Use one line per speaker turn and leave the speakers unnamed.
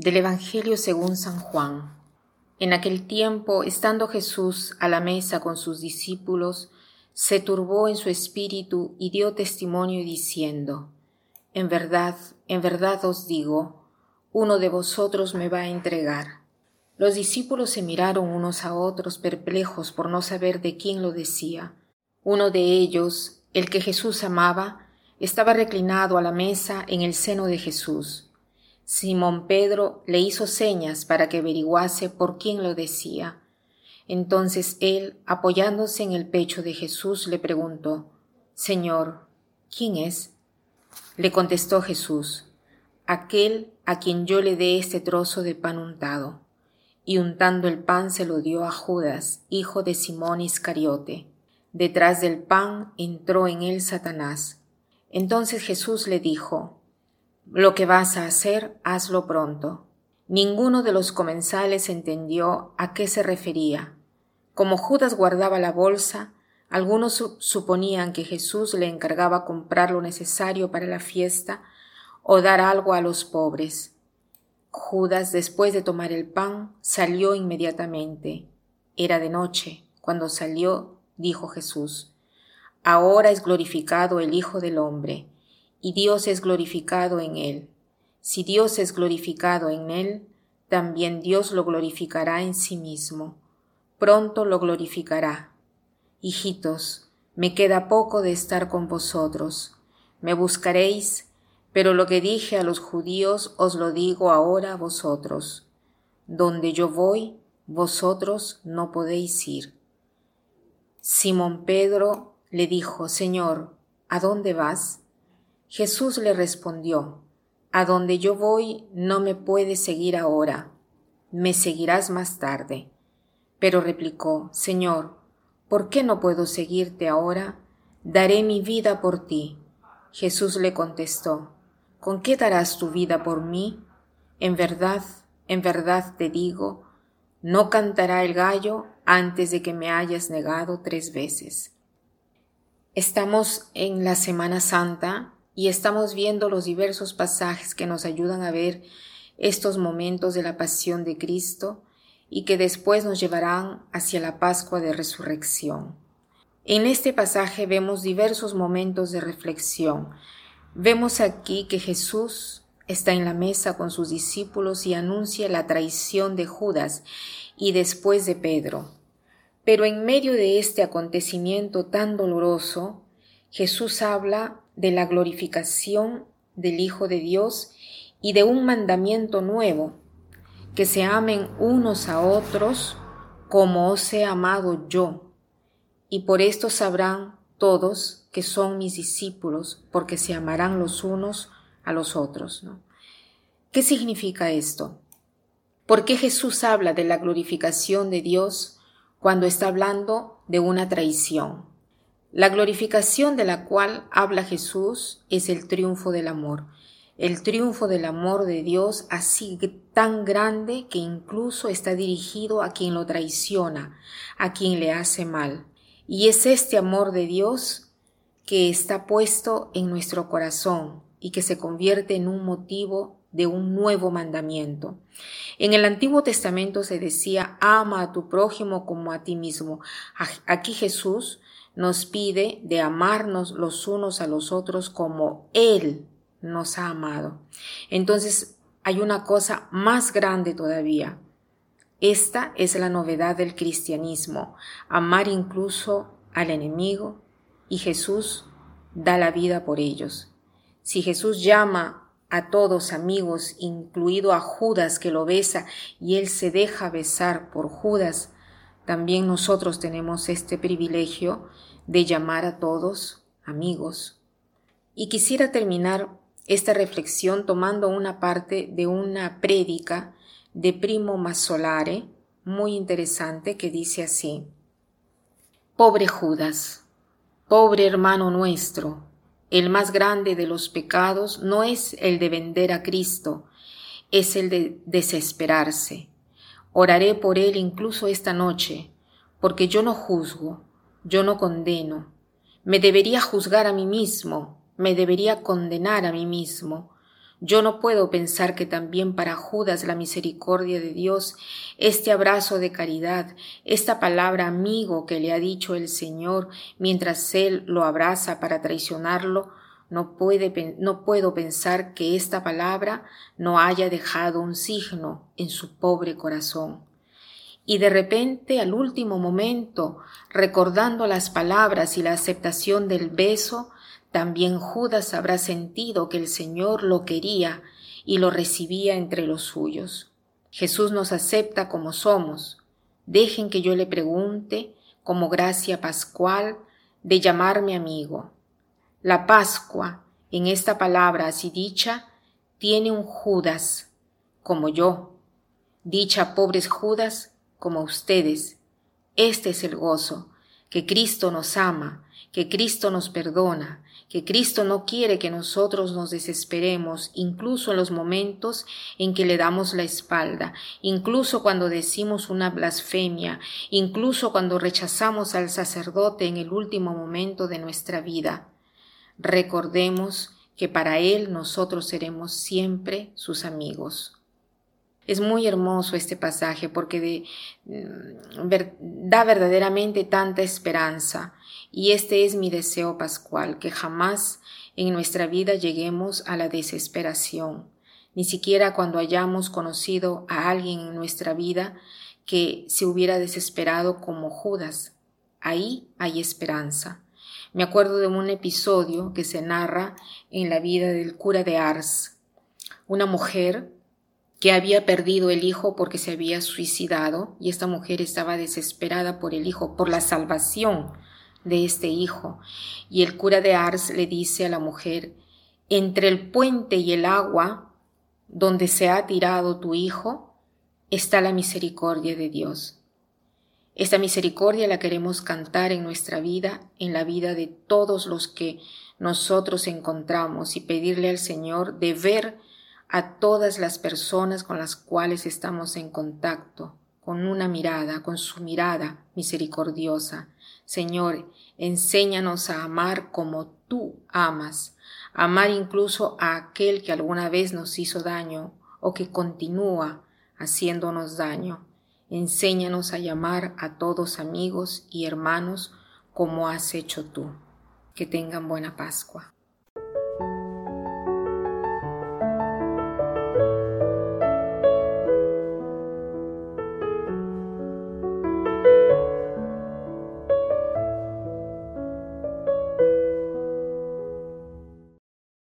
Del Evangelio según San Juan. En aquel tiempo, estando Jesús a la mesa con sus discípulos, se turbó en su espíritu y dio testimonio diciendo, En verdad, en verdad os digo, uno de vosotros me va a entregar. Los discípulos se miraron unos a otros perplejos por no saber de quién lo decía. Uno de ellos, el que Jesús amaba, estaba reclinado a la mesa en el seno de Jesús Simón Pedro le hizo señas para que averiguase por quién lo decía. Entonces él, apoyándose en el pecho de Jesús, le preguntó, Señor, ¿quién es? Le contestó Jesús, aquel a quien yo le dé este trozo de pan untado. Y untando el pan se lo dio a Judas, hijo de Simón Iscariote. Detrás del pan entró en él Satanás. Entonces Jesús le dijo, lo que vas a hacer, hazlo pronto. Ninguno de los comensales entendió a qué se refería. Como Judas guardaba la bolsa, algunos suponían que Jesús le encargaba comprar lo necesario para la fiesta o dar algo a los pobres. Judas, después de tomar el pan, salió inmediatamente. Era de noche. Cuando salió, dijo Jesús, Ahora es glorificado el Hijo del hombre y Dios es glorificado en él. Si Dios es glorificado en él, también Dios lo glorificará en sí mismo. Pronto lo glorificará. Hijitos, me queda poco de estar con vosotros. Me buscaréis, pero lo que dije a los judíos os lo digo ahora a vosotros. Donde yo voy, vosotros no podéis ir. Simón Pedro le dijo, Señor, ¿a dónde vas? Jesús le respondió, A donde yo voy no me puedes seguir ahora, me seguirás más tarde. Pero replicó, Señor, ¿por qué no puedo seguirte ahora? Daré mi vida por ti. Jesús le contestó, ¿con qué darás tu vida por mí? En verdad, en verdad te digo, no cantará el gallo antes de que me hayas negado tres veces. Estamos en la Semana Santa y estamos viendo los diversos pasajes que nos ayudan a ver estos momentos de la pasión de Cristo y que después nos llevarán hacia la Pascua de Resurrección. En este pasaje vemos diversos momentos de reflexión. Vemos aquí que Jesús está en la mesa con sus discípulos y anuncia la traición de Judas y después de Pedro. Pero en medio de este acontecimiento tan doloroso, Jesús habla de la glorificación del Hijo de Dios y de un mandamiento nuevo, que se amen unos a otros como os he amado yo. Y por esto sabrán todos que son mis discípulos, porque se amarán los unos a los otros. ¿Qué significa esto? ¿Por qué Jesús habla de la glorificación de Dios cuando está hablando de una traición? La glorificación de la cual habla Jesús es el triunfo del amor, el triunfo del amor de Dios así tan grande que incluso está dirigido a quien lo traiciona, a quien le hace mal. Y es este amor de Dios que está puesto en nuestro corazón y que se convierte en un motivo de un nuevo mandamiento. En el Antiguo Testamento se decía, ama a tu prójimo como a ti mismo. Aquí Jesús nos pide de amarnos los unos a los otros como Él nos ha amado. Entonces hay una cosa más grande todavía. Esta es la novedad del cristianismo, amar incluso al enemigo y Jesús da la vida por ellos. Si Jesús llama a todos amigos, incluido a Judas que lo besa y él se deja besar por Judas, también nosotros tenemos este privilegio de llamar a todos amigos. Y quisiera terminar esta reflexión tomando una parte de una prédica de Primo Masolare, muy interesante, que dice así. Pobre Judas, pobre hermano nuestro, el más grande de los pecados no es el de vender a Cristo, es el de desesperarse. Oraré por él incluso esta noche, porque yo no juzgo, yo no condeno. Me debería juzgar a mí mismo, me debería condenar a mí mismo, Yo no puedo pensar que también para Judas la misericordia de Dios, este abrazo de caridad, esta palabra amigo que le ha dicho el Señor mientras él lo abraza para traicionarlo, no, puede, no puedo pensar que esta palabra no haya dejado un signo en su pobre corazón. Y de repente, al último momento, recordando las palabras y la aceptación del beso, también Judas habrá sentido que el Señor lo quería y lo recibía entre los suyos. Jesús nos acepta como somos. Dejen que yo le pregunte, como gracia pascual, de llamarme amigo. La Pascua, en esta palabra así dicha, tiene un Judas, como yo. Dicha pobres Judas, como ustedes. Este es el gozo, que Cristo nos ama, que Cristo nos perdona, que Cristo no quiere que nosotros nos desesperemos, incluso en los momentos en que le damos la espalda, incluso cuando decimos una blasfemia, incluso cuando rechazamos al sacerdote en el último momento de nuestra vida. Recordemos que para Él nosotros seremos siempre sus amigos. Es muy hermoso este pasaje porque mm, da verdaderamente tanta esperanza y este es mi deseo pascual, que jamás en nuestra vida lleguemos a la desesperación, ni siquiera cuando hayamos conocido a alguien en nuestra vida que se hubiera desesperado como Judas. Ahí hay esperanza. Me acuerdo de un episodio que se narra en la vida del cura de Ars. Una mujer que había perdido el hijo porque se había suicidado y esta mujer estaba desesperada por el hijo, por la salvación de este hijo. Y el cura de Ars le dice a la mujer, entre el puente y el agua donde se ha tirado tu hijo, está la misericordia de Dios. Esta misericordia la queremos cantar en nuestra vida, en la vida de todos los que nosotros encontramos y pedirle al Señor de ver a todas las personas con las cuales estamos en contacto, con una mirada, con su mirada misericordiosa. Señor, enséñanos a amar como tú amas, amar incluso a aquel que alguna vez nos hizo daño o que continúa haciéndonos daño. Enséñanos a llamar a todos amigos y hermanos como has hecho tú. Que tengan buena Pascua.